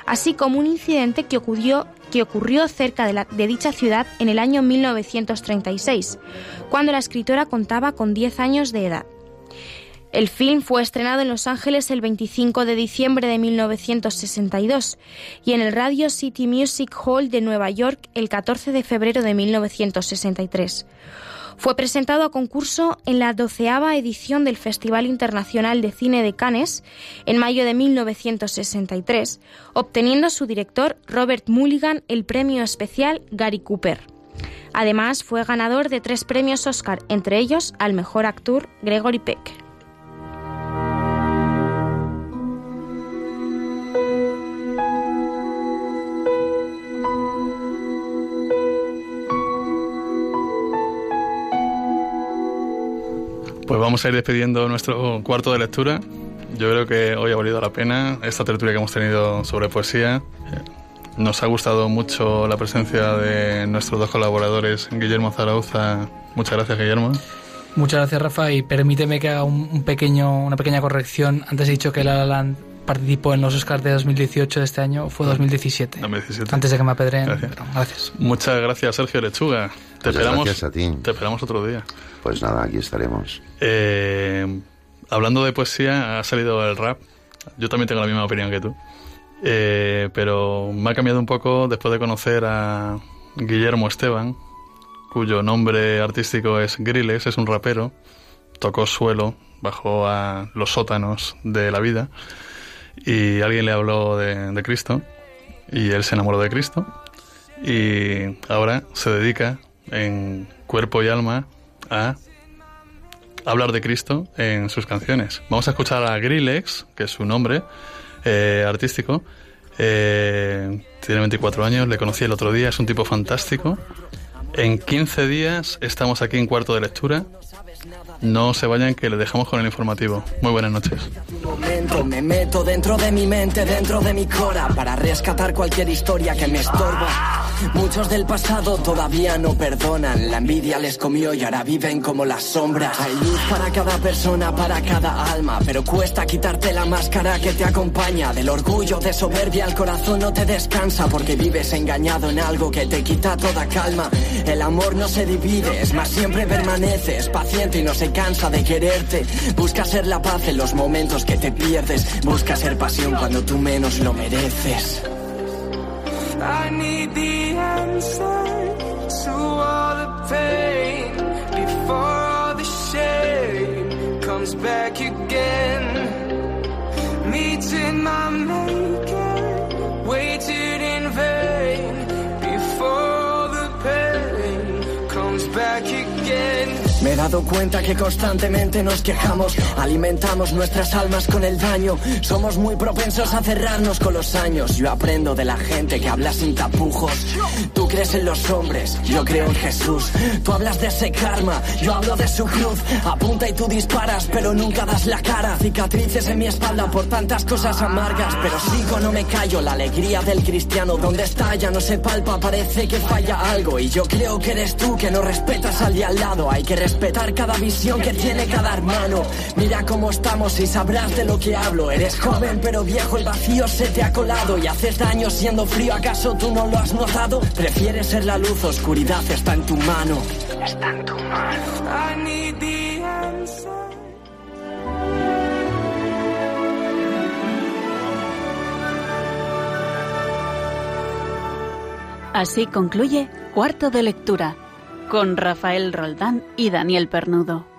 así como un incidente que ocurrió que ocurrió cerca de, dicha ciudad en el año 1936, cuando la escritora contaba con 10 años de edad. El film fue estrenado en Los Ángeles el 25 de diciembre de 1962 y en el Radio City Music Hall de Nueva York el 14 de febrero de 1963. Fue presentado a concurso en la doceava edición del Festival Internacional de Cine de Cannes en mayo de 1963, obteniendo su director Robert Mulligan el premio especial Gary Cooper. Además, fue ganador de tres premios Oscar, entre ellos al mejor actor Gregory Peck. Pues vamos a ir despidiendo nuestro cuarto de lectura. Yo creo que hoy ha valido la pena esta tertulia que hemos tenido sobre poesía. Nos ha gustado mucho la presencia de nuestros dos colaboradores, Guillermo Zarauza. Muchas gracias, Guillermo. Muchas gracias, Rafa. Y permíteme que haga un, pequeño, una pequeña corrección. Antes he dicho que La La participó en los Oscars de 2018 de este año, fue 2017. 2017. Antes de que me apedreen. Gracias. Muchas gracias, Sergio Lechuga. Te esperamos, gracias a ti. Te esperamos otro día. Pues nada, aquí estaremos. Eh, hablando de poesía, ha salido el rap. Yo también tengo la misma opinión que tú. Eh, pero me ha cambiado un poco después de conocer a Guillermo Esteban, cuyo nombre artístico es Grilles, es un rapero. Tocó suelo, bajó a los sótanos de la vida y alguien le habló de, Cristo y él se enamoró de Cristo y ahora se dedica en cuerpo y alma a hablar de Cristo en sus canciones. Vamos a escuchar a Grillex, que es su nombre eh, artístico. Eh, tiene 24 años, le conocí el otro día, es un tipo fantástico. En 15 días estamos aquí en cuarto de lectura no se vayan que le dejamos con el informativo. Muy buenas noches. Momento, me meto dentro de mi mente, dentro de mi cora, para rescatar cualquier historia que me estorba. Muchos del pasado todavía no perdonan. La envidia les comió y ahora viven como las sombras. Hay luz para cada persona, para cada alma, pero cuesta quitarte la máscara que te acompaña. Del orgullo, de soberbia, el corazón no te descansa porque vives engañado en algo que te quita toda calma. El amor no se divide, es más, siempre permaneces paciente y no se cansa de quererte. Busca ser la paz en los momentos que te pierdes. Busca ser pasión cuando tú menos lo mereces. I need the answer to all the pain before all the shame comes back again. Meeting my maker, dado dado cuenta que constantemente nos quejamos, alimentamos nuestras almas con el daño. Somos muy propensos a cerrarnos con los años. Yo aprendo de la gente que habla sin tapujos. Tú crees en los hombres, yo creo en Jesús. Tú hablas de ese karma, yo hablo de su cruz. Apunta y tú disparas, pero nunca das la cara. Cicatrices en mi espalda por tantas cosas amargas, pero sigo, no me callo. La alegría del cristiano, ¿dónde está? Ya no se palpa, parece que falla algo. Y yo creo que eres tú que no respetas al de al lado. Hay que respetar cada visión que tiene cada hermano. Mira cómo estamos y sabrás de lo que hablo. Eres joven pero viejo, el vacío se te ha colado y haces daño siendo frío. ¿Acaso tú no lo has notado? Prefieres ser la luz, oscuridad está en tu mano. Está en tu mano. Así concluye Cuarto de Lectura con Rafael Roldán y Daniel Pernudo.